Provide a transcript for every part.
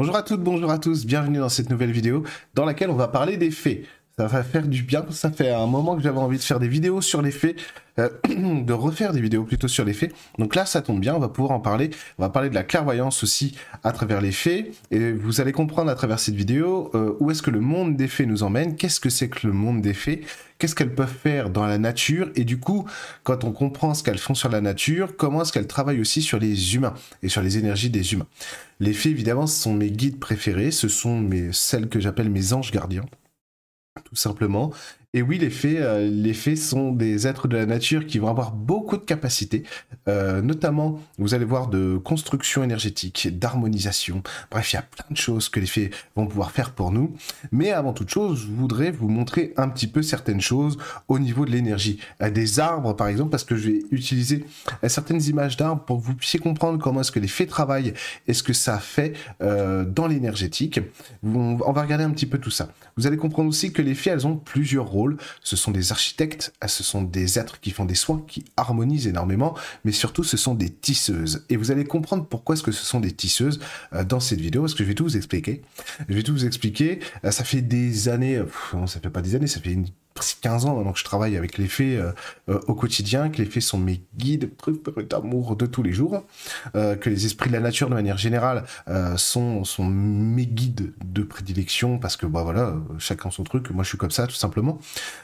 Bonjour à toutes, bonjour à tous, bienvenue dans cette nouvelle vidéo dans laquelle on va parler des faits. Ça va faire du bien, ça fait un moment que j'avais envie de faire des vidéos sur les faits, euh, de refaire des vidéos plutôt sur les faits. Donc là, ça tombe bien, on va pouvoir en parler. On va parler de la clairvoyance aussi à travers les faits. Et vous allez comprendre à travers cette vidéo euh, où est-ce que le monde des faits nous emmène, qu'est-ce que c'est que le monde des faits, qu'est-ce qu'elles peuvent faire dans la nature? Et du coup, quand on comprend ce qu'elles font sur la nature, comment est-ce qu'elles travaillent aussi sur les humains et sur les énergies des humains? Les fées, évidemment, ce sont mes guides préférés, ce sont mes, celles que j'appelle mes anges gardiens tout simplement. Et oui, les fées, euh, sont des êtres de la nature qui vont avoir beaucoup de capacités, euh, notamment, vous allez voir, de construction énergétique, d'harmonisation. Bref, il y a plein de choses que les fées vont pouvoir faire pour nous. Mais avant toute chose, je voudrais vous montrer un petit peu certaines choses au niveau de l'énergie. Euh, des arbres, par exemple, parce que je vais utiliser certaines images d'arbres pour que vous puissiez comprendre comment est-ce que les fées travaillent et ce que ça fait dans l'énergétique. On va regarder un petit peu tout ça. Vous allez comprendre aussi que les fées, elles ont plusieurs rôles ce sont des architectes, ce sont des êtres qui font des soins, qui harmonisent énormément, mais surtout ce sont des tisseuses. Et vous allez comprendre pourquoi est-ce que ce sont des tisseuses euh, dans cette vidéo, parce que je vais tout vous expliquer. Je vais tout vous expliquer. Euh, ça fait des années, non, ça fait pas des années, ça fait une 15 ans maintenant que je travaille avec les fées euh, euh, au quotidien, que les fées sont mes guides d'amour de tous les jours, euh, que les esprits de la nature de manière générale sont, sont mes guides de prédilection parce que bah voilà, chacun son truc, moi je suis comme ça tout simplement.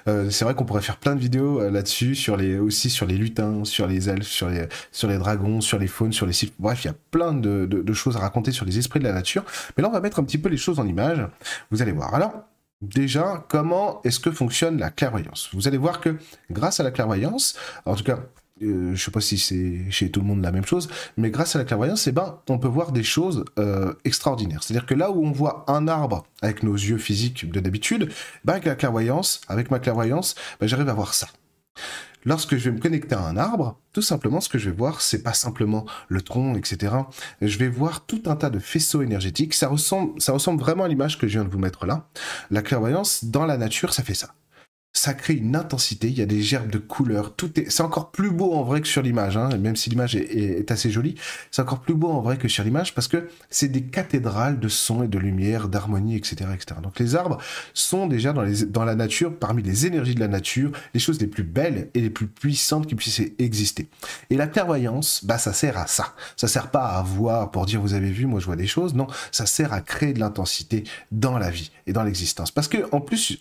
c'est vrai qu'on pourrait faire plein de vidéos là-dessus, sur les, aussi sur les lutins, sur les elfes, sur les, sur les dragons, sur les faunes, sur les sylphes, bref, il y a plein de, de, de choses à raconter sur les esprits de la nature. Mais là on va mettre un petit peu les choses en image, vous allez voir. Alors, Déjà, comment est-ce que fonctionne la clairvoyance? Vous allez voir que grâce à la clairvoyance, en tout cas, je euh, je sais pas si c'est chez tout le monde la même chose, mais grâce à la clairvoyance, eh ben, on peut voir des choses euh, extraordinaires. C'est-à-dire que là où on voit un arbre avec nos yeux physiques de d'habitude, ben, avec la clairvoyance, avec ma clairvoyance, ben, j'arrive à voir ça. Lorsque je vais me connecter à un arbre, tout simplement, ce que je vais voir, c'est pas simplement le tronc, etc. Je vais voir tout un tas de faisceaux énergétiques. Ça ressemble, ça ressemble vraiment à l'image que je viens de vous mettre là. La clairvoyance, dans la nature, ça fait ça ça crée une intensité, il y a des gerbes de couleurs, tout est, c'est encore plus beau en vrai que sur l'image, hein, même si l'image est, assez jolie, c'est encore plus beau en vrai que sur l'image parce que c'est des cathédrales de son et de lumière, d'harmonie, etc., etc. Donc les arbres sont déjà dans, les, dans la nature, parmi les énergies de la nature, les choses les plus belles et les plus puissantes qui puissent exister. Et la clairvoyance, bah ça sert à ça. Ça sert pas à voir pour dire vous avez vu, moi je vois des choses. Non, ça sert à créer de l'intensité dans la vie et dans l'existence. Parce que en plus,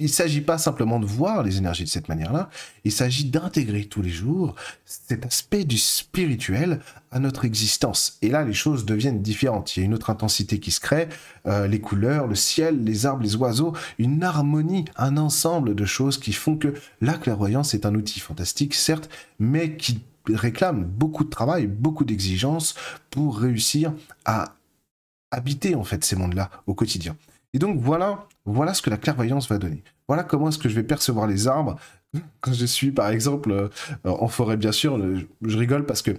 il ne s'agit pas simplement de voir les énergies de cette manière-là, il s'agit d'intégrer tous les jours cet aspect du spirituel à notre existence. Et là, les choses deviennent différentes. Il y a une autre intensité qui se crée, euh, les couleurs, le ciel, les arbres, les oiseaux, une harmonie, un ensemble de choses qui font que la clairvoyance est un outil fantastique, certes, mais qui réclame beaucoup de travail, beaucoup d'exigences pour réussir à habiter en fait ces mondes-là au quotidien. Donc voilà, voilà ce que la clairvoyance va donner. Voilà comment est-ce que je vais percevoir les arbres quand je suis par exemple euh, en forêt bien sûr. Je rigole parce que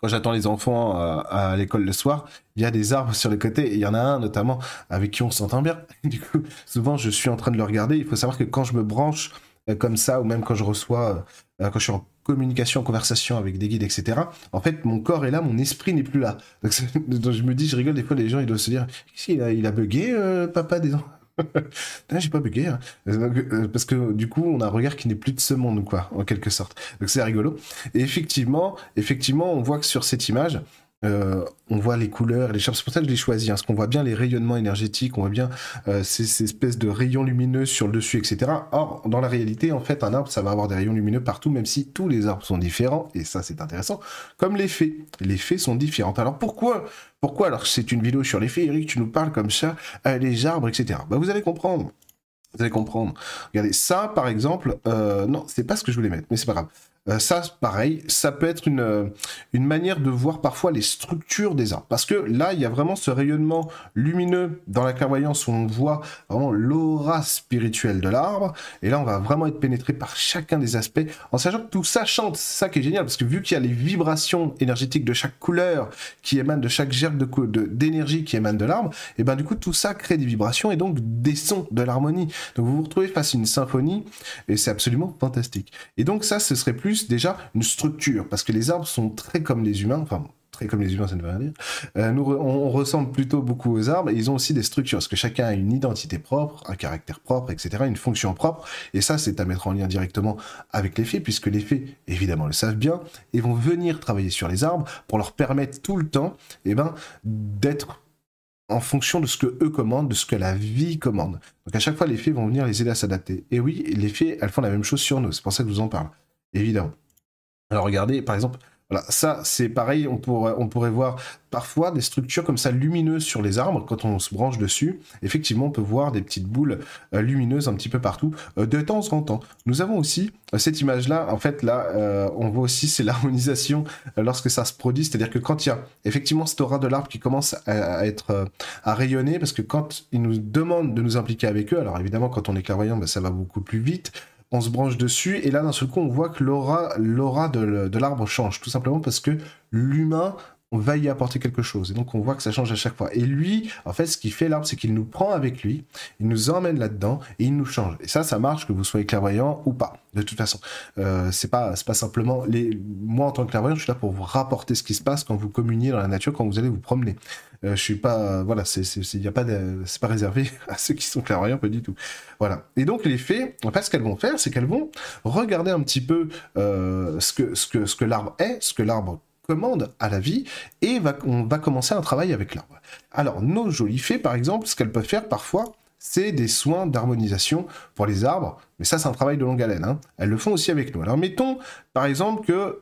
quand j'attends les enfants euh, à, l'école le soir, il y a des arbres sur les côtés et il y en a un notamment avec qui on s'entend bien. Du coup, souvent je suis en train de le regarder. Il faut savoir que quand je me branche euh, comme ça ou même quand je reçois, quand je suis en communication, conversation avec des guides, etc. En fait, mon corps est là, mon esprit n'est plus là. Donc, je me dis, je rigole, des fois, les gens, ils doivent se dire, il a, il a bugué, euh, papa, des j'ai pas bugué, hein. euh, parce que du coup, on a un regard qui n'est plus de ce monde, quoi, en quelque sorte. Donc c'est rigolo. Et effectivement, effectivement, on voit que sur cette image, euh, on voit les couleurs, les charmes. C'est pour ça que je l'ai choisi, hein, parce qu'on voit bien les rayonnements énergétiques, on voit bien euh, ces, espèces de rayons lumineux sur le dessus, etc. Or, dans la réalité, en fait, un arbre, ça va avoir des rayons lumineux partout, même si tous les arbres sont différents, et ça, c'est intéressant. Comme les fées, les fées sont différentes. Alors pourquoi, pourquoi alors c'est une vidéo sur les fées, Eric, tu nous parles comme ça, euh, les arbres, etc. Bah, vous allez comprendre. Vous allez comprendre. Regardez, ça, par exemple, non, c'est pas ce que je voulais mettre, mais c'est pas grave. Euh, ça, pareil, ça peut être une, euh, une manière de voir parfois les structures des arbres. Parce que là, il y a vraiment ce rayonnement lumineux dans la clairvoyance où on voit vraiment l'aura spirituelle de l'arbre. Et là, on va vraiment être pénétré par chacun des aspects, en sachant que tout ça chante. C'est ça qui est génial, parce que vu qu'il y a les vibrations énergétiques de chaque couleur qui émanent de chaque gerbe d'énergie de, qui émane de l'arbre, et ben du coup, tout ça crée des vibrations et donc des sons, de l'harmonie. Donc vous vous retrouvez face à une symphonie, et c'est absolument fantastique. Et donc ça, ce serait plus déjà une structure, parce que les arbres sont très comme les humains, enfin Après, comme les humains, ça ne veut rien dire. Euh, nous, on, ressemble plutôt beaucoup aux arbres. Et ils ont aussi des structures, parce que chacun a une identité propre, un caractère propre, etc., une fonction propre. Et ça, c'est à mettre en lien directement avec les fées, puisque les fées, évidemment, le savent bien, et vont venir travailler sur les arbres pour leur permettre tout le temps, eh ben, d'être en fonction de ce que eux commandent, de ce que la vie commande. Donc à chaque fois, les fées vont venir les aider à s'adapter. Et oui, les fées, elles font la même chose sur nous. C'est pour ça que je vous en parle. Évidemment. Alors regardez, par exemple, voilà, ça c'est pareil, on pourrait, voir parfois des structures comme ça lumineuses sur les arbres quand on se branche dessus. Effectivement, on peut voir des petites boules euh, lumineuses un petit peu partout euh, de temps en temps. Nous avons aussi euh, cette image-là, en fait là, on voit aussi c'est l'harmonisation lorsque ça se produit, c'est-à-dire que quand il y a effectivement cette aura de l'arbre qui commence à, être à rayonner, parce que quand ils nous demandent de nous impliquer avec eux, alors évidemment quand on est clairvoyant, ben, ça va beaucoup plus vite on se branche dessus, et là d'un seul coup on voit que l'aura, l'aura de, l'arbre change, tout simplement parce que l'humain va y apporter quelque chose. Et donc on voit que ça change à chaque fois. Et lui, en fait, ce qu'il fait l'arbre, c'est qu'il nous prend avec lui, il nous emmène là-dedans et il nous change. Et ça, ça marche que vous soyez clairvoyant ou pas. De toute façon, euh, c'est pas pas simplement les. Moi en tant que clairvoyant, je suis là pour vous rapporter ce qui se passe quand vous communiez dans la nature, quand vous allez vous promener. Euh, je suis pas, voilà, c'est, c'est, a pas c'est pas réservé à ceux qui sont clairvoyants, pas du tout. Voilà. Et donc les fées, en fait, ce qu'elles vont faire, c'est qu'elles vont regarder un petit peu euh, ce que ce que ce que l'arbre est, ce que l'arbre commande à la vie, et va, on va commencer un travail avec l'arbre. Alors nos jolies fées, par exemple, ce qu'elles peuvent faire parfois, c'est des soins d'harmonisation pour les arbres, mais ça c'est un travail de longue haleine. Hein. Elles le font aussi avec nous. Alors mettons par exemple que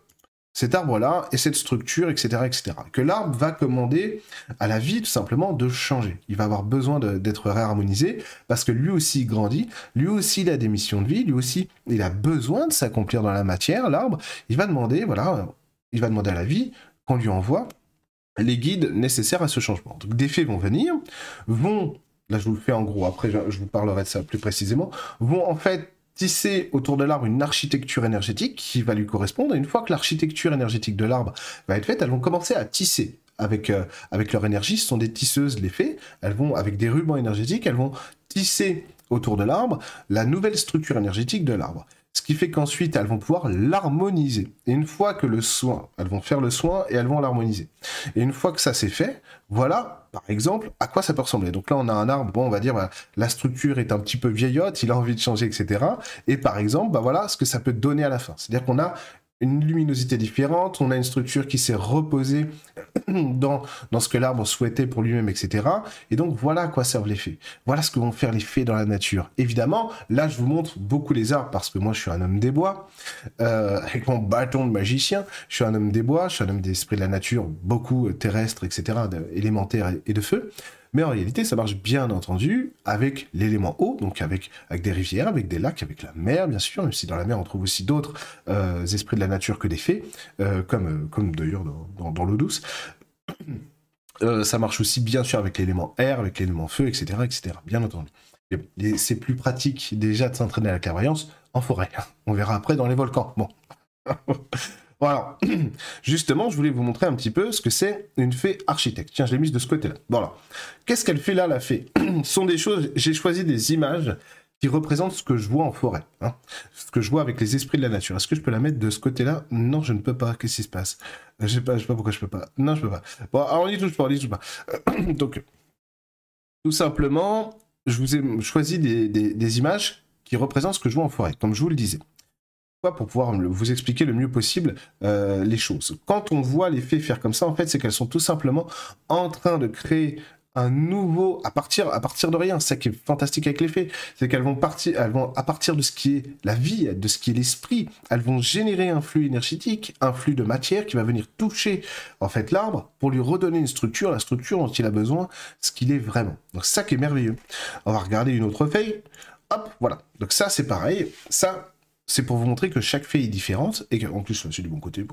cet arbre-là et cette structure, etc., etc. Que l'arbre va commander à la vie tout simplement de changer. Il va avoir besoin d'être réharmonisé parce que lui aussi grandit, lui aussi il a des missions de vie, lui aussi il a besoin de s'accomplir dans la matière. L'arbre, il va demander, voilà, il va demander à la vie qu'on lui envoie les guides nécessaires à ce changement. Donc des faits vont venir, vont, là je vous le fais en gros, après je vous parlerai de ça plus précisément, vont en fait tisser autour de l'arbre une architecture énergétique qui va lui correspondre. Et une fois que l'architecture énergétique de l'arbre va être faite, elles vont commencer à tisser avec, euh, avec leur énergie. Ce sont des tisseuses, les fées. Elles vont, avec des rubans énergétiques, elles vont tisser autour de l'arbre la nouvelle structure énergétique de l'arbre. Ce qui fait qu'ensuite, elles vont pouvoir l'harmoniser. Et une fois que le soin, elles vont faire le soin et elles vont l'harmoniser. Et une fois que ça c'est fait, voilà, par exemple, à quoi ça peut ressembler. Donc là, on a un arbre, bon, on va dire, bah, la structure est un petit peu vieillotte, il a envie de changer, etc. Et par exemple, bah voilà ce que ça peut donner à la fin. C'est-à-dire qu'on a une luminosité différente, on a une structure qui s'est reposée dans, dans ce que l'arbre souhaitait pour lui-même, etc. Et donc voilà à quoi servent les fées. Voilà ce que vont faire les fées dans la nature. Évidemment, là je vous montre beaucoup les arbres parce que moi je suis un homme des bois, euh, avec mon bâton de magicien, je suis un homme des bois, je suis un homme des esprits de la nature, beaucoup terrestre, etc., élémentaire et de feu. Mais en réalité, ça marche bien entendu avec l'élément eau, donc avec, avec des rivières, avec des lacs, avec la mer, bien sûr, même si dans la mer, on trouve aussi d'autres euh, esprits de la nature que des fées, euh, comme, euh, comme d'ailleurs dans, l'eau douce. ça marche aussi bien sûr avec l'élément air, avec l'élément feu, etc., etc., bien entendu. C'est plus pratique déjà de s'entraîner à la clairvoyance en forêt. On verra après dans les volcans. Bon. Voilà. Justement, je voulais vous montrer un petit peu ce que c'est une fée architecte. Tiens, je l'ai mise de ce côté-là. Voilà. Qu'est-ce qu'elle fait là, la fée Ce sont des choses... J'ai choisi des images qui représentent ce que je vois en forêt. Hein. ce que je vois avec les esprits de la nature. Est-ce que je peux la mettre de ce côté-là? Non, je ne peux pas. Qu'est-ce qui se passe? Je sais sais pas pourquoi je peux pas. Non, je peux pas. Bon, alors on y touche pas, on y touche pas. Donc, tout simplement, je vous ai choisi des, des images qui représentent ce que je vois en forêt, comme je vous le disais pour pouvoir vous expliquer le mieux possible euh, les choses. Quand on voit les fées faire comme ça, en fait, c'est qu'elles sont tout simplement en train de créer un nouveau à partir de rien. C'est ça qui est fantastique avec les fées, c'est qu'elles vont partir, elles vont à partir de ce qui est la vie, de ce qui est l'esprit, elles vont générer un flux énergétique, un flux de matière qui va venir toucher en fait l'arbre pour lui redonner une structure, la structure dont il a besoin, ce qu'il est vraiment. Donc ça qui est merveilleux. On va regarder une autre feuille. Hop, voilà. Donc ça c'est pareil. Ça c'est pour vous montrer que chaque fée est différente, et qu'en plus, c'est du bon côté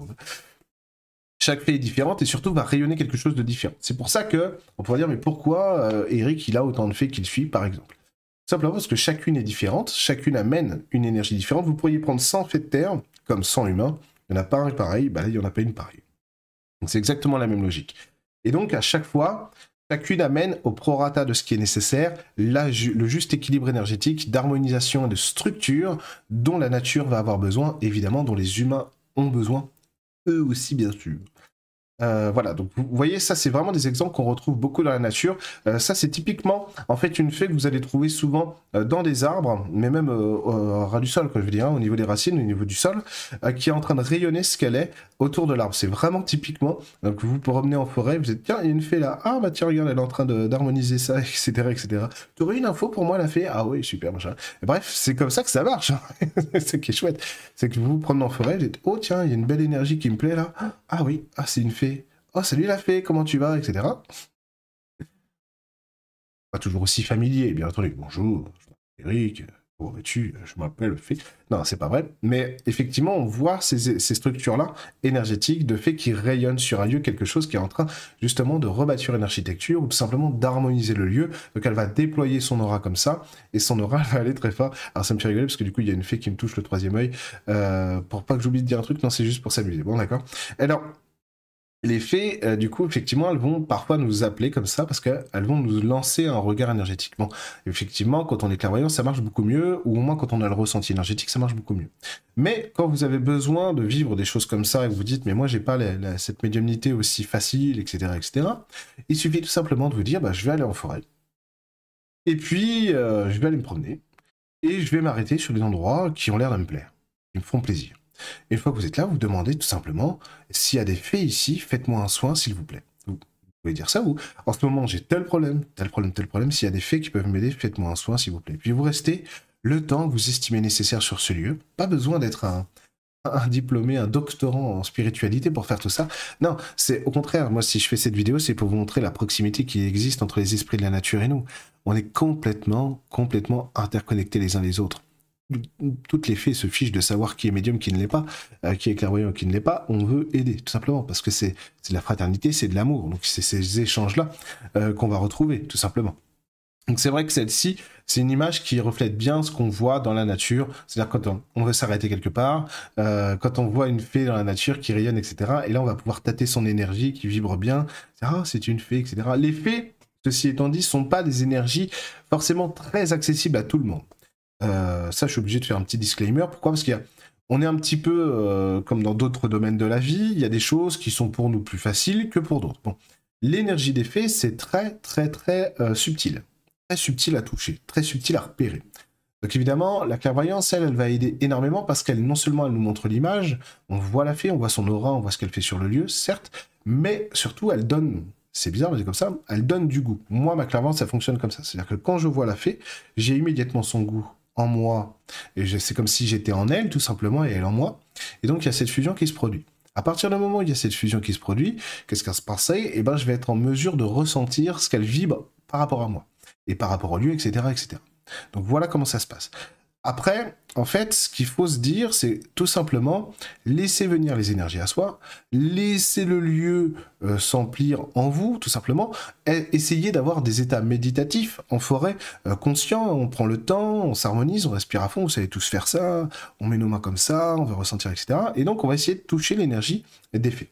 chaque fée est différente et surtout va rayonner quelque chose de différent. C'est pour ça que on pourrait dire mais pourquoi euh, Eric il a autant de fées qu'il suit par exemple? Simplement parce que chacune est différente, chacune amène une énergie différente. Vous pourriez prendre 100 fées de terre comme 100 humains, il n'y en a pas un pareil, bah là il n'y en a pas une pareille. Donc c'est exactement la même logique. Et donc à chaque fois, Chacune amène au prorata de ce qui est nécessaire le juste équilibre énergétique, d'harmonisation et de structure dont la nature va avoir besoin, évidemment, dont les humains ont besoin, eux aussi bien sûr. Euh, voilà, donc vous voyez, ça c'est vraiment des exemples qu'on retrouve beaucoup dans la nature. Euh, ça c'est typiquement en fait une fée que vous allez trouver souvent euh, dans des arbres, mais même au ras du sol, quoi, je veux dire, hein, au niveau des racines, au niveau du sol, qui est en train de rayonner ce qu'elle est autour de l'arbre. C'est vraiment typiquement, donc vous promenez en forêt, vous êtes, tiens, il y a une fée là, ah bah tiens, regarde, elle est en train d'harmoniser ça, etc. etc. Tu aurais une info pour moi la fée? Ah oui, super, machin. bref, c'est comme ça que ça marche. Hein. ce qui est chouette, c'est que vous vous promenez en forêt, vous dites, oh tiens, il y a une belle énergie qui me plaît là. Ah oui, ah c'est une fée Oh, salut la fée, comment tu vas, etc. Pas toujours aussi familier, bien entendu. Bonjour, je m'appelle Eric, comment vas-tu Je m'appelle Fée. Non, c'est pas vrai. Mais effectivement, on voit ces, structures-là énergétiques de fait qui rayonnent sur un lieu, quelque chose qui est en train justement de rebâtir une architecture ou tout simplement d'harmoniser le lieu. Donc elle va déployer son aura comme ça et son aura va aller très fort. Alors ça me fait rigoler parce que du coup, il y a une fée qui me touche le troisième œil. Euh, pour pas que j'oublie de dire un truc, non, c'est juste pour s'amuser. Bon, d'accord. Alors, les fées, euh, du coup, effectivement, elles vont parfois nous appeler comme ça parce qu'elles vont nous lancer un regard énergétique. Bon, effectivement, quand on est clairvoyant, ça marche beaucoup mieux, ou au moins quand on a le ressenti énergétique, ça marche beaucoup mieux. Mais quand vous avez besoin de vivre des choses comme ça et que vous dites, mais moi, j'ai pas cette médiumnité aussi facile, etc., etc., il suffit tout simplement de vous dire, bah, je vais aller en forêt. Et puis, euh, je vais aller me promener. Et je vais m'arrêter sur des endroits qui ont l'air de me plaire, qui me font plaisir. Une fois que vous êtes là, vous demandez tout simplement s'il y a des faits ici, faites-moi un soin, s'il vous plaît. Vous pouvez dire ça ou en ce moment j'ai tel problème, tel problème, tel problème. S'il y a des faits qui peuvent m'aider, faites-moi un soin, s'il vous plaît. Puis vous restez le temps que vous estimez nécessaire sur ce lieu. Pas besoin d'être un, diplômé, un doctorant en spiritualité pour faire tout ça. Non, c'est au contraire, moi si je fais cette vidéo, c'est pour vous montrer la proximité qui existe entre les esprits de la nature et nous. On est complètement, complètement interconnectés les uns les autres toutes les fées se fichent de savoir qui est médium, qui ne l'est pas, euh, qui est clairvoyant, qui ne l'est pas. On veut aider, tout simplement, parce que c'est de la fraternité, c'est de l'amour. Donc c'est ces échanges-là euh, qu'on va retrouver, tout simplement. Donc c'est vrai que celle-ci, c'est une image qui reflète bien ce qu'on voit dans la nature. C'est-à-dire quand on, veut s'arrêter quelque part, euh, quand on voit une fée dans la nature qui rayonne, etc. Et là, on va pouvoir tâter son énergie qui vibre bien. Ah, c'est une fée, etc. Les fées, ceci étant dit, sont pas des énergies forcément très accessibles à tout le monde. Euh, ça, je suis obligé de faire un petit disclaimer. Pourquoi? Parce qu'on est un petit peu euh, comme dans d'autres domaines de la vie. Il y a des choses qui sont pour nous plus faciles que pour d'autres. Bon. L'énergie des faits, c'est très, très, très euh, subtil. Très subtil à toucher, très subtil à repérer. Donc évidemment, la clairvoyance, elle, elle va aider énormément parce qu'elle, non seulement, elle nous montre l'image, on voit la fée, on voit son aura, on voit ce qu'elle fait sur le lieu, certes, mais surtout, elle donne, c'est bizarre, mais c'est comme ça, elle donne du goût. Moi, ma clairvoyance, ça fonctionne comme ça. C'est-à-dire que quand je vois la fée, j'ai immédiatement son goût en moi, et c'est comme si j'étais en elle, tout simplement, et elle en moi. Et donc, il y a cette fusion qui se produit. À partir du moment où il y a cette fusion qui se produit, qu'est-ce qui se passe eh ben, je vais être en mesure de ressentir ce qu'elle vibre par rapport à moi, et par rapport au lieu, etc., etc. Donc, voilà comment ça se passe. Après, en fait, ce qu'il faut se dire, c'est tout simplement laisser venir les énergies à soi, laisser le lieu euh, s'emplir en vous, tout simplement, et essayer d'avoir des états méditatifs en forêt, euh, conscients, on prend le temps, on s'harmonise, on respire à fond, vous savez tous faire ça, on met nos mains comme ça, on veut ressentir, etc. Et donc, on va essayer de toucher l'énergie des faits.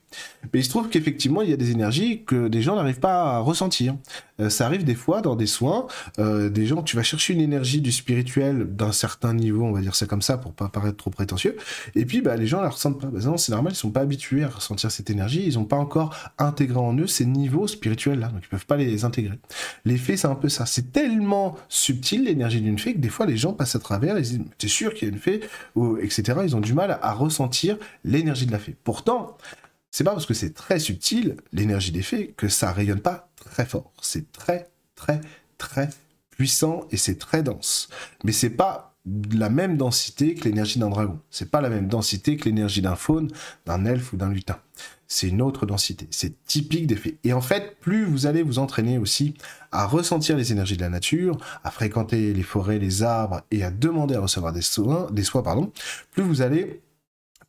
Mais il se trouve qu'effectivement, il y a des énergies que des gens n'arrivent pas à ressentir. Euh, ça arrive des fois dans des soins, des gens, tu vas chercher une énergie du spirituel d'un certain niveau, on va dire c'est comme ça pour pas paraître trop prétentieux. Et puis, bah, les gens la ressentent pas. Bah, non, c'est normal, ils sont pas habitués à ressentir cette énergie, ils ont pas encore intégré en eux ces niveaux spirituels-là, donc ils peuvent pas les intégrer. Les faits, c'est un peu ça. C'est tellement subtil, l'énergie d'une fée, que des fois, les gens passent à travers, ils disent, t'es sûr qu'il y a une fée, ou, etc. Ils ont du mal à ressentir l'énergie de la fée. Pourtant, c'est pas parce que c'est très subtil, l'énergie des fées, que ça rayonne pas très fort. C'est très, très, très puissant et c'est très dense. Mais c'est pas la même densité que l'énergie d'un dragon. C'est pas la même densité que l'énergie d'un faune, d'un elfe ou d'un lutin. C'est une autre densité. C'est typique des faits. Et en fait, plus vous allez vous entraîner aussi à ressentir les énergies de la nature, à fréquenter les forêts, les arbres et à demander à recevoir des soins, des soins, pardon, plus vous allez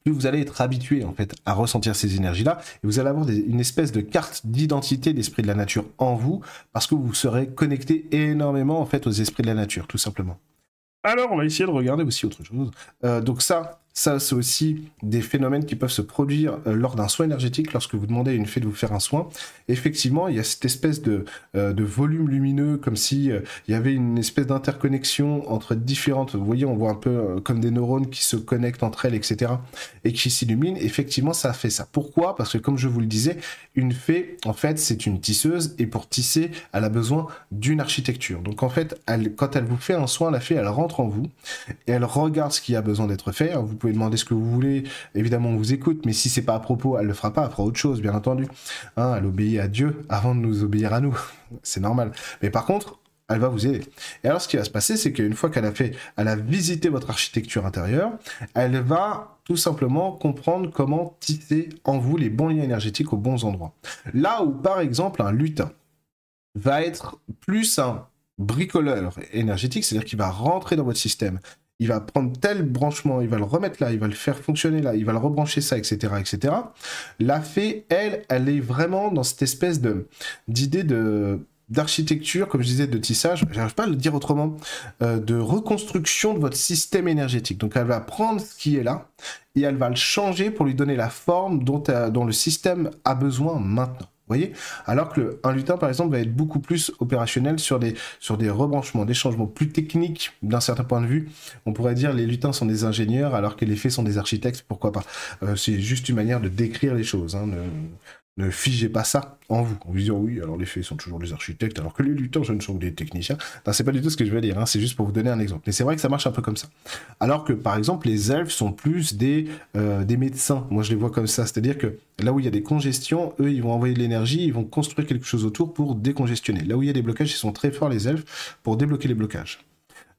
plus vous allez être habitué en fait à ressentir ces énergies-là, et vous allez avoir une espèce de carte d'identité d'esprit de la nature en vous, parce que vous serez connecté énormément en fait aux esprits de la nature, tout simplement. Alors, on va essayer de regarder aussi autre chose. Euh, donc ça, Ça, c'est aussi des phénomènes qui peuvent se produire euh, lors d'un soin énergétique, lorsque vous demandez à une fée de vous faire un soin. Effectivement, il y a cette espèce de, euh, de volume lumineux, comme si euh, il y avait une espèce d'interconnexion entre différentes. Vous voyez, on voit un peu comme des neurones qui se connectent entre elles, etc., et qui s'illuminent. Effectivement, ça fait ça. Pourquoi? Parce que, comme je vous le disais, une fée, en fait, c'est une tisseuse, et pour tisser, elle a besoin d'une architecture. Donc, en fait, quand elle vous fait un soin, la fée, elle rentre en vous, et elle regarde ce qui a besoin d'être fait. Vous pouvez demander ce que vous voulez. Évidemment, on vous écoute, mais si c'est pas à propos, elle le fera pas. Elle fera autre chose, bien entendu. Hein, elle obéit à Dieu avant de nous obéir à nous. c'est normal. Mais par contre, elle va vous aider. Et alors, ce qui va se passer, c'est qu'une fois qu'elle a fait, elle a visité votre architecture intérieure, elle va tout simplement comprendre comment tisser en vous les bons liens énergétiques aux bons endroits. Là où, par exemple, un lutin va être plus un bricoleur énergétique, c'est-à-dire qu'il va rentrer dans votre système, il va prendre tel branchement, il va le remettre là, il va le faire fonctionner là, il va le rebrancher ça, etc., etc. La fée, elle, elle est vraiment dans cette espèce de d'idée de d'architecture, comme je disais, de tissage, j'arrive pas à le dire autrement, euh, de reconstruction de votre système énergétique. Donc elle va prendre ce qui est là et elle va le changer pour lui donner la forme dont, euh, dont le système a besoin maintenant voyez Alors que un lutin, par exemple, va être beaucoup plus opérationnel sur des, sur des rebranchements, des changements plus techniques d'un certain point de vue. On pourrait dire les lutins sont des ingénieurs alors que les fées sont des architectes, pourquoi pas euh, C'est juste une manière de décrire les choses. Hein, ne figez pas ça en vous, en vous disant oui, alors les fées sont toujours des architectes, alors que les lutins, ce ne sont que des techniciens. Non, c'est pas du tout ce que je veux dire, hein, c'est juste pour vous donner un exemple. Mais c'est vrai que ça marche un peu comme ça. Alors que, par exemple, les elfes sont plus des, euh, des médecins. Moi, je les vois comme ça. C'est-à-dire que là où il y a des congestions, eux, ils vont envoyer de l'énergie, ils vont construire quelque chose autour pour décongestionner. Là où il y a des blocages, ils sont très forts, les elfes, pour débloquer les blocages.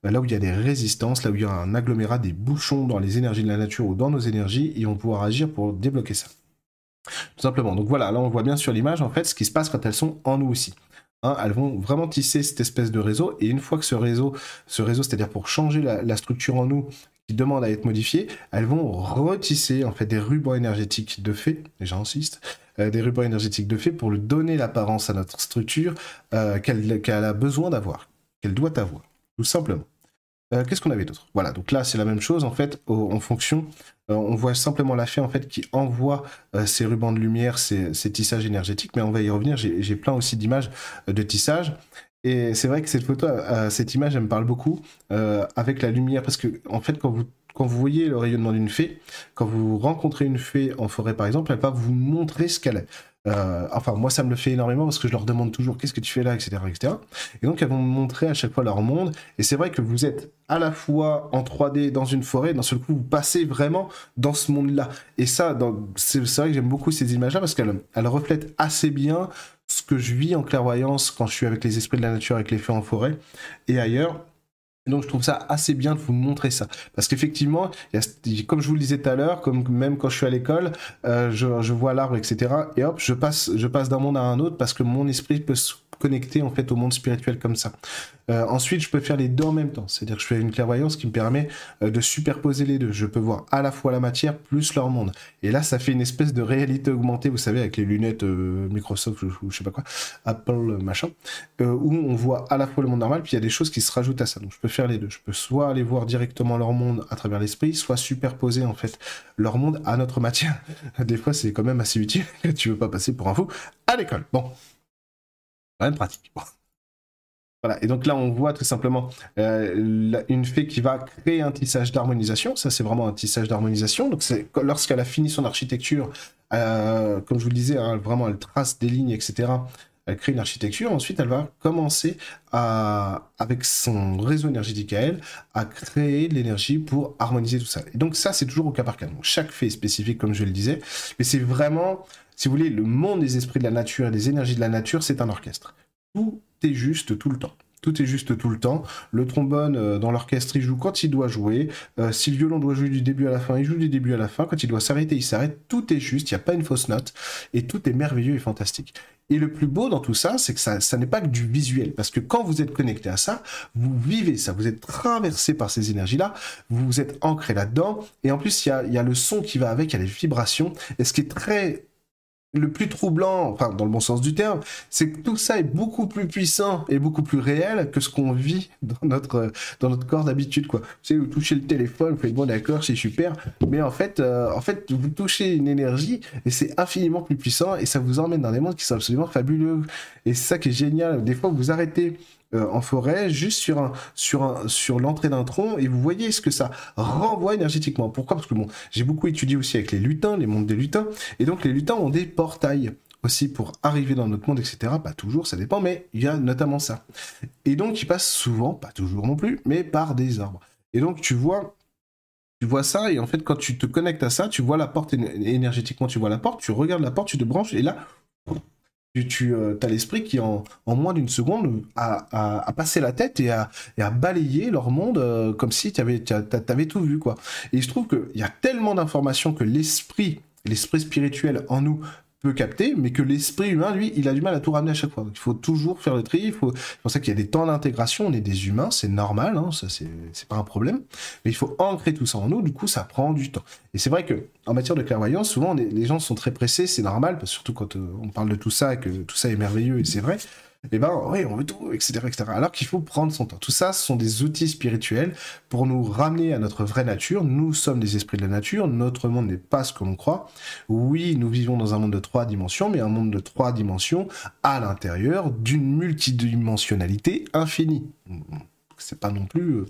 Là où il y a des résistances, là où il y a un agglomérat, des bouchons dans les énergies de la nature ou dans nos énergies, ils vont pouvoir agir pour débloquer ça. Tout simplement. Donc voilà, là on voit bien sur l'image en fait ce qui se passe quand elles sont en nous aussi. Hein, elles vont vraiment tisser cette espèce de réseau et une fois que ce réseau, ce réseau, c'est-à-dire pour changer la, structure en nous qui demande à être modifiée, elles vont retisser en fait des rubans énergétiques de fait, et j'insiste, euh, des rubans énergétiques de fait pour lui donner l'apparence à notre structure euh, qu'elle a besoin d'avoir, qu'elle doit avoir, tout simplement. Euh, qu'est-ce qu'on avait d'autre? Voilà, donc là c'est la même chose en fait, en fonction, on voit simplement la fée en fait qui envoie euh, ces rubans de lumière, ces, tissages énergétiques, mais on va y revenir, j'ai plein aussi d'images de tissage. Et c'est vrai que cette photo, cette image, elle me parle beaucoup avec la lumière, parce que en fait quand vous quand vous voyez le rayonnement d'une fée, quand vous rencontrez une fée en forêt par exemple, elle va vous montrer ce qu'elle est. Euh, enfin, moi, ça me le fait énormément parce que je leur demande toujours qu'est-ce que tu fais là, etc., etc. Et donc, elles vont me montrer à chaque fois leur monde. Et c'est vrai que vous êtes à la fois en 3D dans une forêt, d'un seul coup, vous passez vraiment dans ce monde-là. Et ça, c'est vrai que j'aime beaucoup ces images-là parce qu'elles reflètent assez bien ce que je vis en clairvoyance quand je suis avec les esprits de la nature, avec les fées en forêt et ailleurs donc je trouve ça assez bien de vous montrer ça. Parce qu'effectivement, comme je vous le disais tout à l'heure, même quand je suis à l'école, euh, je, vois l'arbre, etc. Et hop, je passe, je passe d'un monde à un autre parce que mon esprit peut se connecté en fait au monde spirituel comme ça. Euh, ensuite, je peux faire les deux en même temps, c'est-à-dire que je fais une clairvoyance qui me permet euh, de superposer les deux. Je peux voir à la fois la matière plus leur monde. Et là, ça fait une espèce de réalité augmentée, vous savez, avec les lunettes euh, Microsoft ou, je sais pas quoi, Apple machin, où on voit à la fois le monde normal, puis il y a des choses qui se rajoutent à ça. Donc, je peux faire les deux. Je peux soit aller voir directement leur monde à travers l'esprit, soit superposer en fait leur monde à notre matière. des fois, c'est quand même assez utile tu veux pas passer pour un fou à l'école. Bon, quand même pratique. Voilà. Et donc là, on voit tout simplement euh, une fée qui va créer un tissage d'harmonisation. Ça, c'est vraiment un tissage d'harmonisation. Donc, lorsqu'elle a fini son architecture, euh, comme je vous le disais, hein, vraiment, elle trace des lignes, etc. Elle crée une architecture. Ensuite, elle va commencer à, avec son réseau énergétique à elle, à créer de l'énergie pour harmoniser tout ça. Et donc, ça, c'est toujours au cas par cas. Donc, chaque fée est spécifique, comme je le disais. Mais c'est vraiment si vous voulez, le monde des esprits de la nature et des énergies de la nature, c'est un orchestre. Tout juste tout le temps. Tout est juste tout le temps. Le trombone euh, dans l'orchestre, il joue quand il doit jouer. Euh, si le violon doit jouer du début à la fin, il joue du début à la fin. Quand il doit s'arrêter, il s'arrête. Tout est juste, il n'y a pas une fausse note. Et tout est merveilleux et fantastique. Et le plus beau dans tout ça, c'est que ça, n'est pas que du visuel. Parce que quand vous êtes connecté à ça, vous vivez ça. Vous êtes traversé par ces énergies-là. Vous êtes ancré là-dedans. Et en plus, il y a, y a le son qui va avec, il y a les vibrations. Et ce qui est très le plus troublant, enfin dans le bon sens du terme, c'est que tout ça est beaucoup plus puissant et beaucoup plus réel que ce qu'on vit dans notre, dans notre corps d'habitude. Quoi. Tu sais, vous touchez le téléphone, vous faites bon d'accord, c'est super, mais en fait, euh, en fait, vous touchez une énergie et c'est infiniment plus puissant et ça vous emmène dans des mondes qui sont absolument fabuleux. Et c'est ça qui est génial. Des fois, vous arrêtez euh, en forêt, juste sur, un, sur, un, sur l'entrée d'un tronc, et vous voyez ce que ça renvoie énergétiquement. Pourquoi? Parce que bon, j'ai beaucoup étudié aussi avec les lutins, les mondes des lutins, et donc les lutins ont des portails aussi pour arriver dans notre monde, etc. Pas toujours, ça dépend, mais il y a notamment ça. Et donc ils passent souvent, pas toujours non plus, mais par des arbres. Et donc tu vois tu vois ça, et en fait, quand tu te connectes à ça, tu vois la porte énergétiquement, tu vois la porte, tu regardes la porte, tu te branches, et là, tu, euh, as l'esprit qui, en, moins d'une seconde, a, passé la tête et a, balayé leur monde euh, comme si tu avais, avais, tout vu. quoi. Et je trouve qu'il y a tellement d'informations que l'esprit, l'esprit spirituel en nous capter, mais que l'esprit humain, lui, il a du mal à tout ramener à chaque fois. il faut toujours faire le tri. Il faut... C'est pour ça qu'il y a des temps d'intégration. On est des humains, c'est normal, hein, ça c'est pas un problème. Mais il faut ancrer tout ça en nous. Du coup, ça prend du temps. Et c'est vrai que en matière de clairvoyance, souvent les gens sont très pressés. C'est normal, surtout quand euh, on parle de tout ça, que tout ça est merveilleux et c'est vrai eh ben oui, on veut tout, etc., etc. Alors qu'il faut prendre son temps. Tout ça, ce sont des outils spirituels pour nous ramener à notre vraie nature. Nous sommes des esprits de la nature. Notre monde n'est pas ce que l'on croit. Oui, nous vivons dans un monde de trois dimensions, mais un monde de trois dimensions à l'intérieur d'une multidimensionnalité infinie c'est pas non plus, euh,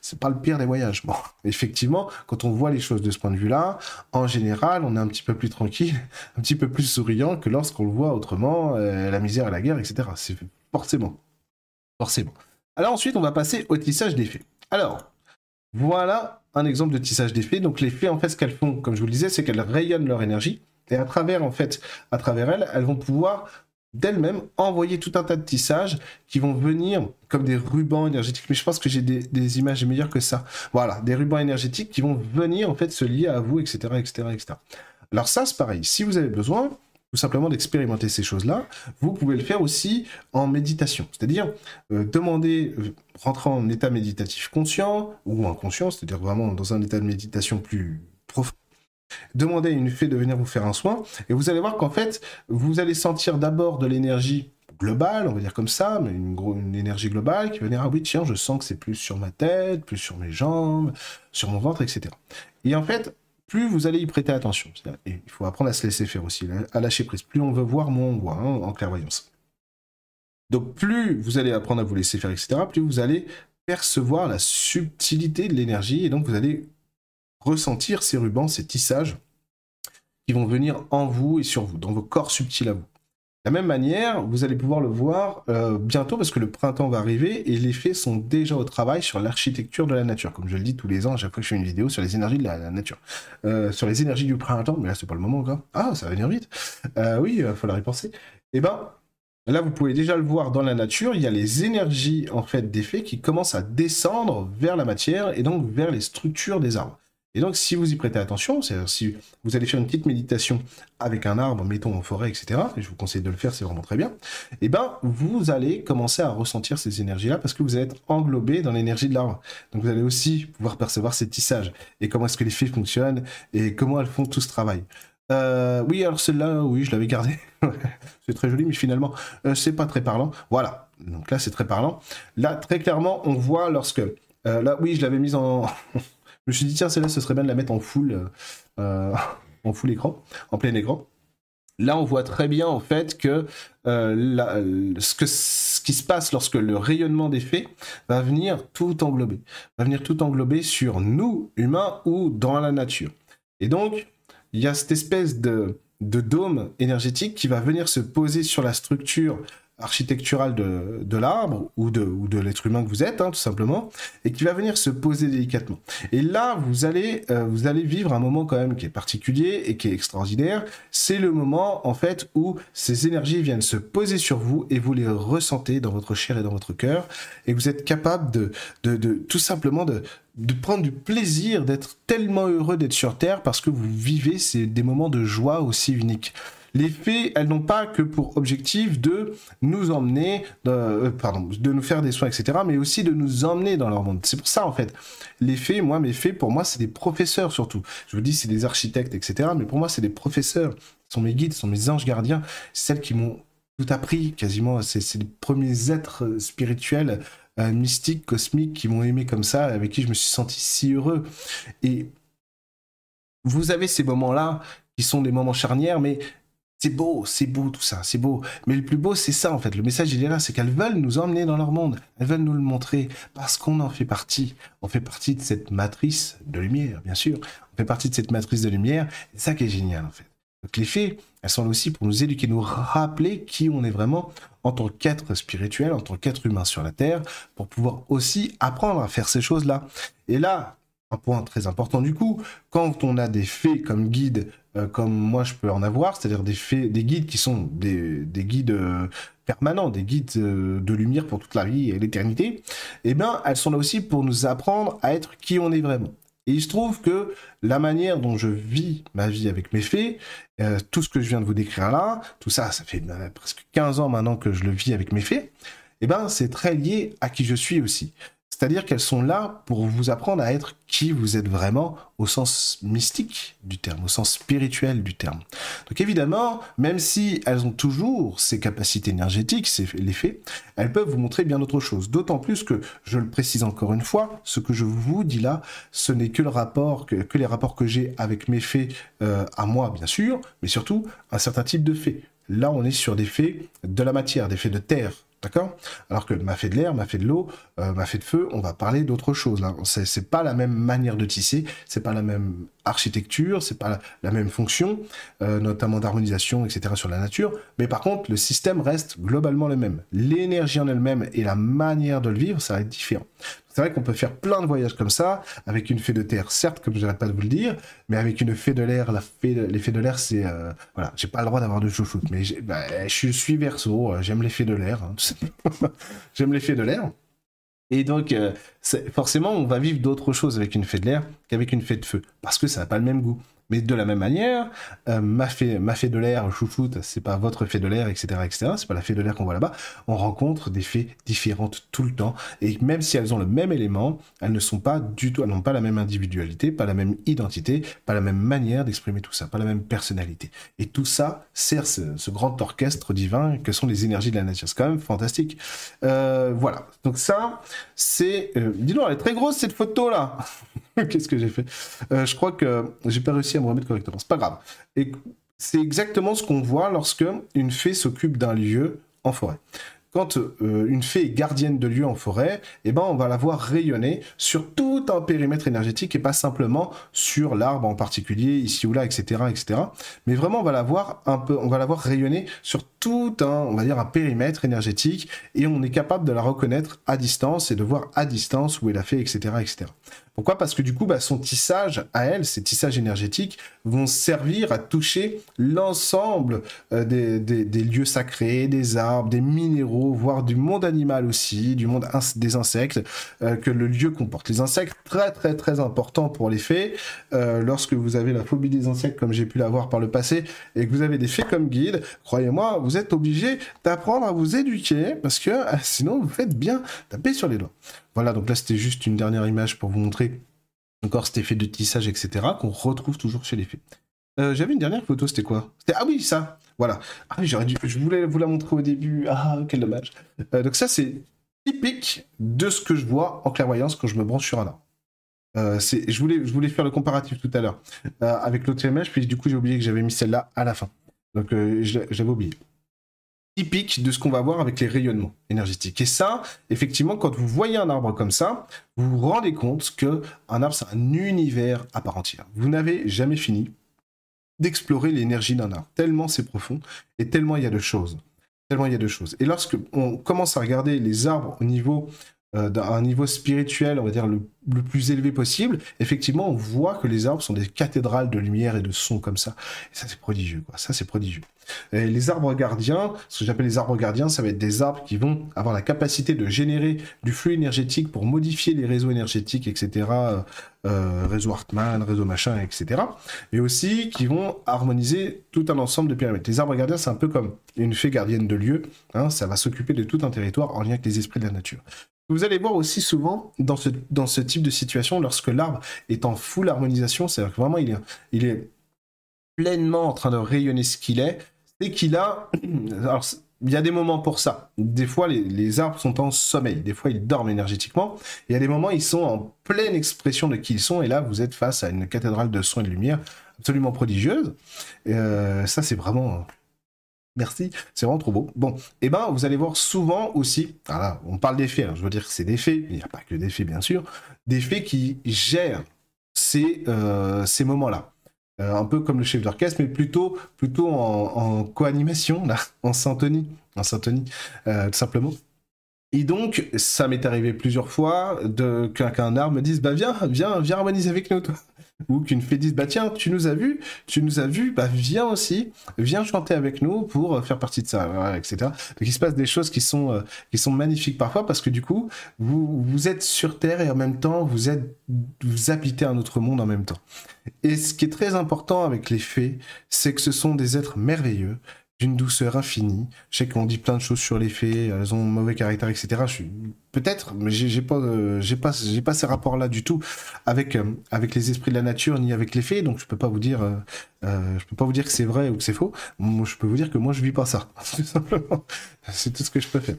c'est pas le pire des voyages. Bon, effectivement, quand on voit les choses de ce point de vue-là, en général, on est un petit peu plus tranquille, un petit peu plus souriant que lorsqu'on le voit autrement, euh, la misère et la guerre, etc. C'est forcément, forcément. Alors ensuite, on va passer au tissage des faits. Alors, voilà un exemple de tissage des faits. Donc les faits, en fait, ce qu'elles font, comme je vous le disais, c'est qu'elles rayonnent leur énergie. Et à travers, en fait, à travers elles, elles vont pouvoir d'elle-même envoyer tout un tas de tissages qui vont venir comme des rubans énergétiques. Mais je pense que j'ai des, images meilleures que ça. Voilà, des rubans énergétiques qui vont venir en fait se lier à vous, etc., etc., etc. Alors ça, c'est pareil. Si vous avez besoin, tout simplement d'expérimenter ces choses-là, vous pouvez le faire aussi en méditation. C'est-à-dire euh, demander, euh, rentrer en état méditatif conscient ou inconscient, c'est-à-dire vraiment dans un état de méditation plus profond Demandez à une fée de venir vous faire un soin, et vous allez voir qu'en fait, vous allez sentir d'abord de l'énergie globale, on va dire comme ça, mais une, énergie globale qui va venir, ah oui, tiens, je sens que c'est plus sur ma tête, plus sur mes jambes, sur mon ventre, etc. Et en fait, plus vous allez y prêter attention. Et il faut apprendre à se laisser faire aussi, à lâcher prise. Plus on veut voir, moins on voit hein, en clairvoyance. Donc plus vous allez apprendre à vous laisser faire, etc., plus vous allez percevoir la subtilité de l'énergie, et donc vous allez ressentir ces rubans, ces tissages qui vont venir en vous et sur vous, dans vos corps subtils à vous. De la même manière, vous allez pouvoir le voir euh, bientôt parce que le printemps va arriver et les fées sont déjà au travail sur l'architecture de la nature. Comme je le dis tous les ans, à chaque fois que je fais une vidéo sur les énergies de la, nature. Euh, sur les énergies du printemps, mais là c'est pas le moment encore. Ah, ça va venir vite. Euh, oui, il va falloir y penser. Eh ben, là vous pouvez déjà le voir dans la nature, il y a les énergies en fait des fées qui commencent à descendre vers la matière et donc vers les structures des arbres. Et donc, si vous y prêtez attention, c'est-à-dire si vous allez faire une petite méditation avec un arbre, mettons en forêt, etc., et je vous conseille de le faire, c'est vraiment très bien, et eh ben, vous allez commencer à ressentir ces énergies-là parce que vous allez être englobé dans l'énergie de l'arbre. Donc, vous allez aussi pouvoir percevoir ces tissages et comment est-ce que les fées fonctionnent et comment elles font tout ce travail. Euh, oui, alors celle-là, oui, je l'avais gardée. c'est très joli, mais finalement, euh, c'est pas très parlant. Voilà. Donc là, c'est très parlant. Là, très clairement, on voit lorsque... Euh, là, oui, je l'avais mise en... Me suis dit, tiens, celle-là, ce serait bien de la mettre en full, euh, en full écran, en plein écran. Là, on voit très bien en fait que, euh, ce, que ce qui se passe lorsque le rayonnement des faits va venir tout englober, va venir tout englober sur nous, humains, ou dans la nature. Et donc, il y a cette espèce de, de dôme énergétique qui va venir se poser sur la structure architectural de, l'arbre ou de, l'être humain que vous êtes, hein, tout simplement, et qui va venir se poser délicatement. Et là, vous allez, euh, vous allez vivre un moment quand même qui est particulier et qui est extraordinaire. C'est le moment, en fait, où ces énergies viennent se poser sur vous et vous les ressentez dans votre chair et dans votre cœur, et vous êtes capable de, tout simplement de, prendre du plaisir, d'être tellement heureux d'être sur Terre parce que vous vivez des moments de joie aussi uniques. Les fées, elles n'ont pas que pour objectif de nous emmener, euh, pardon, de nous faire des soins, etc., mais aussi de nous emmener dans leur monde. C'est pour ça, en fait, les fées, moi, mes fées, pour moi, c'est des professeurs surtout. Je vous dis, c'est des architectes, etc., mais pour moi, c'est des professeurs. Ce sont mes guides, ce sont mes anges gardiens, celles qui m'ont tout appris, quasiment. C'est les premiers êtres spirituels, euh, mystiques, cosmiques, qui m'ont aimé comme ça, avec qui je me suis senti si heureux. Et vous avez ces moments-là qui sont des moments charnières, mais c'est beau, c'est beau tout ça, c'est beau. Mais le plus beau, c'est ça en fait. Le message, il est là, c'est qu'elles veulent nous emmener dans leur monde. Elles veulent nous le montrer parce qu'on en fait partie. On fait partie de cette matrice de lumière, bien sûr. On fait partie de cette matrice de lumière. C'est ça qui est génial en fait. Donc les fées, elles sont là aussi pour nous éduquer, nous rappeler qui on est vraiment en tant qu'être spirituel, en tant qu'être humain sur la Terre, pour pouvoir aussi apprendre à faire ces choses-là. Et là, un point très important du coup, quand on a des fées comme guides, euh, comme moi je peux en avoir, c'est-à-dire des fées, des guides qui sont des, guides euh, permanents, des guides euh, de lumière pour toute la vie et l'éternité, eh bien elles sont là aussi pour nous apprendre à être qui on est vraiment. Et il se trouve que la manière dont je vis ma vie avec mes fées, tout ce que je viens de vous décrire là, tout ça, ça fait presque 15 ans maintenant que je le vis avec mes fées, eh ben, c'est très lié à qui je suis aussi. C'est-à-dire qu'elles sont là pour vous apprendre à être qui vous êtes vraiment au sens mystique du terme, au sens spirituel du terme. Donc évidemment, même si elles ont toujours ces capacités énergétiques, c'est l'effet, elles peuvent vous montrer bien autre chose. D'autant plus que, je le précise encore une fois, ce que je vous dis là, ce n'est que le rapport, que, les rapports que j'ai avec mes faits euh, à moi, bien sûr, mais surtout un certain type de faits. Là, on est sur des faits de la matière, des faits de terre, D'accord? Alors que m'a fait de l'air, m'a fait de l'eau, euh, m'a fait de feu, on va parler d'autre chose. Là. C'est pas la même manière de tisser, c'est pas la même architecture, c'est pas la, même fonction, euh, notamment d'harmonisation, etc. sur la nature. Mais par contre, le système reste globalement le même. L'énergie en elle-même et la manière de le vivre, ça va être différent. C'est vrai qu'on peut faire plein de voyages comme ça, avec une fée de terre, certes, comme je n'arrête pas de vous le dire, mais avec une fée de l'air, la de, les fées de l'air, c'est... Euh, voilà, j'ai pas le droit d'avoir de chouchoute, mais bah, je suis verso, euh, j'aime les fées de l'air, hein, j'aime les de l'air. Et donc, euh, forcément, on va vivre d'autres choses avec une fée de l'air qu'avec une fée de feu, parce que ça n'a pas le même goût. Mais de la même manière, euh, ma, fée, ma fée de l'air, chouchoute, c'est pas votre fée de l'air, etc., etc. C'est pas la fée de l'air qu'on voit là-bas. On rencontre des fées différentes tout le temps. Et même si elles ont le même élément, elles ne sont pas du tout, elles n'ont pas la même individualité, pas la même identité, pas la même manière d'exprimer tout ça, pas la même personnalité. Et tout ça sert ce, grand orchestre divin que sont les énergies de la nature. C'est quand même fantastique. Euh, voilà. Donc ça, c'est, euh, dis-donc, elle est très grosse cette photo là. Qu'est-ce que j'ai fait euh, Je crois que j'ai pas réussi à me remettre correctement. C'est pas grave. Et c'est exactement ce qu'on voit lorsque une fée s'occupe d'un lieu en forêt quand euh, une fée est gardienne de lieu en forêt, eh ben on va la voir rayonner sur tout un périmètre énergétique et pas simplement sur l'arbre en particulier, ici ou là, etc., etc. Mais vraiment, on va la voir un peu, on va la voir rayonner sur tout un, on va dire, un périmètre énergétique et on est capable de la reconnaître à distance et de voir à distance où elle a fait, etc., etc. Pourquoi? Parce que du coup, bah, son tissage à elle, ses tissages énergétiques, vont servir à toucher l'ensemble euh, des, lieux sacrés, des arbres, des minéraux, voire du monde animal aussi, du monde des insectes euh, que le lieu comporte. Les insectes, très très très important pour les fées. Euh, lorsque vous avez la phobie des insectes, comme j'ai pu l'avoir par le passé, et que vous avez des fées comme guide, croyez-moi, vous êtes obligé d'apprendre à vous éduquer, parce que sinon vous faites bien taper sur les doigts. Voilà, donc là c'était juste une dernière image pour vous montrer encore cet effet de tissage, etc., qu'on retrouve toujours chez les fées. Euh, j'avais une dernière photo, c'était quoi? Ah oui, ça Voilà. Ah oui, j'aurais dû... Je voulais vous la montrer au début. Ah, quel dommage. Euh, donc ça, c'est typique de ce que je vois en clairvoyance quand je me branche sur un arbre. Euh, je, je voulais faire le comparatif tout à l'heure avec l'autre image, puis du coup j'ai oublié que j'avais mis celle-là à la fin. Donc j'avais oublié typique de ce qu'on va voir avec les rayonnements énergétiques. Et ça, effectivement, quand vous voyez un arbre comme ça, vous vous rendez compte que un arbre, c'est un univers à part entière. Vous n'avez jamais fini d'explorer l'énergie d'un arbre, tellement c'est profond et tellement il y a de choses. Tellement il y a de choses. Et lorsque on commence à regarder les arbres au niveau euh, niveau spirituel, on va dire, le, plus élevé possible, effectivement, on voit que les arbres sont des cathédrales de lumière et de son comme ça. Et ça, c'est prodigieux, quoi. Ça, c'est prodigieux. Et les arbres gardiens, ce que j'appelle les arbres gardiens, ça va être des arbres qui vont avoir la capacité de générer du flux énergétique pour modifier les réseaux énergétiques, etc. Euh, euh, réseau Hartmann, réseau machin, etc. Et aussi qui vont harmoniser tout un ensemble de pyramide. Les arbres gardiens, c'est un peu comme une fée gardienne de lieu. Hein, ça va s'occuper de tout un territoire en lien avec les esprits de la nature. Vous allez voir aussi souvent dans ce, dans ce type de situation, lorsque l'arbre est en full harmonisation, c'est-à-dire que vraiment il est, il est pleinement en train de rayonner ce qu'il est, c'est qu'il a... Alors, il y a des moments pour ça. Des fois, les, arbres sont en sommeil. Des fois, ils dorment énergétiquement. Et il y a des moments, ils sont en pleine expression de qui ils sont. Et là, vous êtes face à une cathédrale de son et de lumière absolument prodigieuse. Et euh, ça, c'est vraiment Merci, c'est vraiment trop beau. Bon, et eh ben vous allez voir souvent aussi, voilà, on parle des faits, hein, je veux dire que c'est des faits, il n'y a pas que des faits bien sûr, des faits qui gèrent ces, euh, moments-là. Euh, un peu comme le chef d'orchestre, mais plutôt, en, co-animation, là, en syntonie, en syntonie, euh, tout simplement. Et donc, ça m'est arrivé plusieurs fois qu'un arbre me dise, bah viens, viens, viens harmoniser avec nous, toi ou qu'une fée dise bah tiens tu nous as vu tu nous as vu bah viens aussi viens chanter avec nous pour euh, faire partie de ça etc donc il se passe des choses qui sont euh, qui sont magnifiques parfois parce que du coup vous vous êtes sur terre et en même temps vous êtes vous habitez un autre monde en même temps. Et ce qui est très important avec les fées c'est que ce sont des êtres merveilleux d'une douceur infinie. Je sais qu'on dit plein de choses sur les fées, elles ont mauvais caractère, etc. Suis peut-être, mais j'ai pas, euh, pas, j'ai pas ces rapports-là du tout avec euh, avec les esprits de la nature ni avec les fées, donc je peux pas vous dire, euh, je peux pas vous dire que c'est vrai ou que c'est faux. Moi, je peux vous dire que moi, je vis pas ça, tout simplement. C'est tout ce que je peux faire.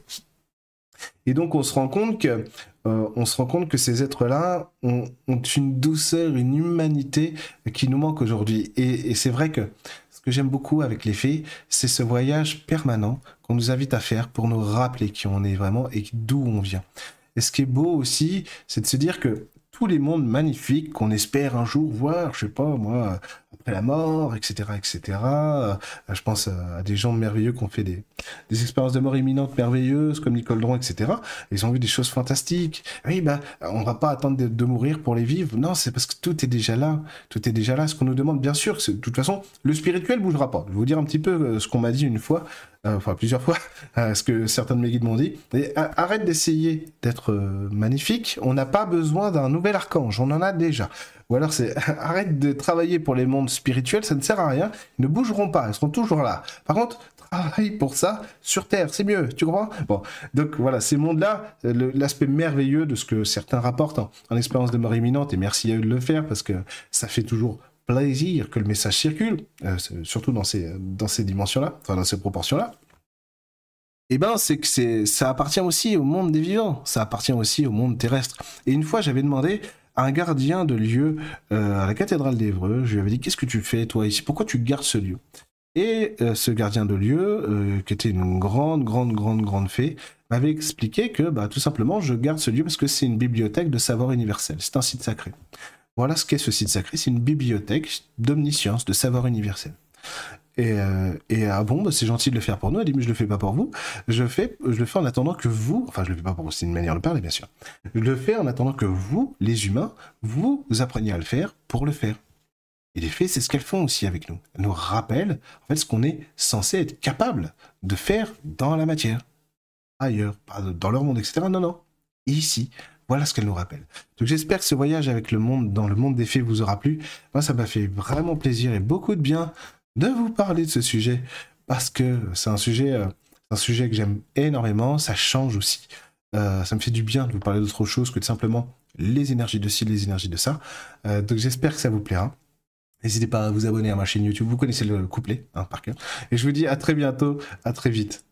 Et donc, on se rend compte que, on se rend compte que ces êtres-là ont, une douceur, une humanité qui nous manque aujourd'hui. Et, c'est vrai que que j'aime beaucoup avec les fées, c'est ce voyage permanent qu'on nous invite à faire pour nous rappeler qui on est vraiment et d'où on vient. Et ce qui est beau aussi, c'est de se dire que tous les mondes magnifiques qu'on espère un jour voir, je sais pas moi, après la mort, etc., etc. Euh, je pense à des gens merveilleux qui ont fait des, expériences de mort imminente merveilleuses, comme Nicole Dron, etc. Ils ont vu des choses fantastiques. Oui, bah, on va pas attendre de, mourir pour les vivre. Non, c'est parce que tout est déjà là. Tout est déjà là. Ce qu'on nous demande, bien sûr, de toute façon, le spirituel bougera pas. Je vais vous dire un petit peu euh, ce qu'on m'a dit une fois, enfin plusieurs fois, ce que certains de mes guides m'ont dit. arrête d'essayer d'être magnifique. On n'a pas besoin d'un nouvel archange. On en a déjà. Ou alors c'est arrête de travailler pour les mondes spirituels, ça ne sert à rien. Ils ne bougeront pas, ils seront toujours là. Par contre, travaille pour ça sur Terre, c'est mieux, tu comprends? Bon, donc voilà, ces mondes-là, l'aspect merveilleux de ce que certains rapportent en, expérience de mort imminente, et merci à eux de le faire parce que ça fait toujours plaisir que le message circule, euh, surtout dans ces, dans ces dimensions-là, enfin dans ces proportions-là. Eh ben, c'est que c'est, ça appartient aussi au monde des vivants, ça appartient aussi au monde terrestre. Et une fois, j'avais demandé un gardien de lieu euh, à la cathédrale d'Evreux. Je lui avais dit Qu'est-ce que tu fais, toi, ici? Pourquoi tu gardes ce lieu? Et euh, ce gardien de lieu, qui était une grande, grande, grande, grande fée, m'avait expliqué que bah, tout simplement, je garde ce lieu parce que c'est une bibliothèque de savoir universel. C'est un site sacré. Voilà ce qu'est ce site sacré c'est une bibliothèque d'omniscience, de savoir universel. Et, euh, et ah bon, bah, c'est gentil de le faire pour nous. Elle dit, mais je le fais pas pour vous. Je, fais, le fais en attendant que vous, enfin, je le fais pas pour vous, c'est une manière de parler, bien sûr. Je le fais en attendant que vous, les humains, vous appreniez à le faire pour le faire. Et les faits, c'est ce qu'elles font aussi avec nous. Elles nous rappellent, en fait, ce qu'on est censé être capable de faire dans la matière. Ailleurs, pas dans leur monde, etc. Non, non. Ici. Voilà ce qu'elle nous rappelle. Donc j'espère que ce voyage avec le monde, dans le monde des faits, vous aura plu. Moi, ça m'a fait vraiment plaisir et beaucoup de bien de vous parler de ce sujet parce que c'est un sujet, euh, que j'aime énormément. Ça change aussi. Euh, ça me fait du bien de vous parler d'autre chose que de simplement les énergies de ci, les énergies de ça. Euh, donc j'espère que ça vous plaira. N'hésitez pas à vous abonner à ma chaîne YouTube. Vous connaissez le couplet hein, par cœur. Et je vous dis à très bientôt, à très vite.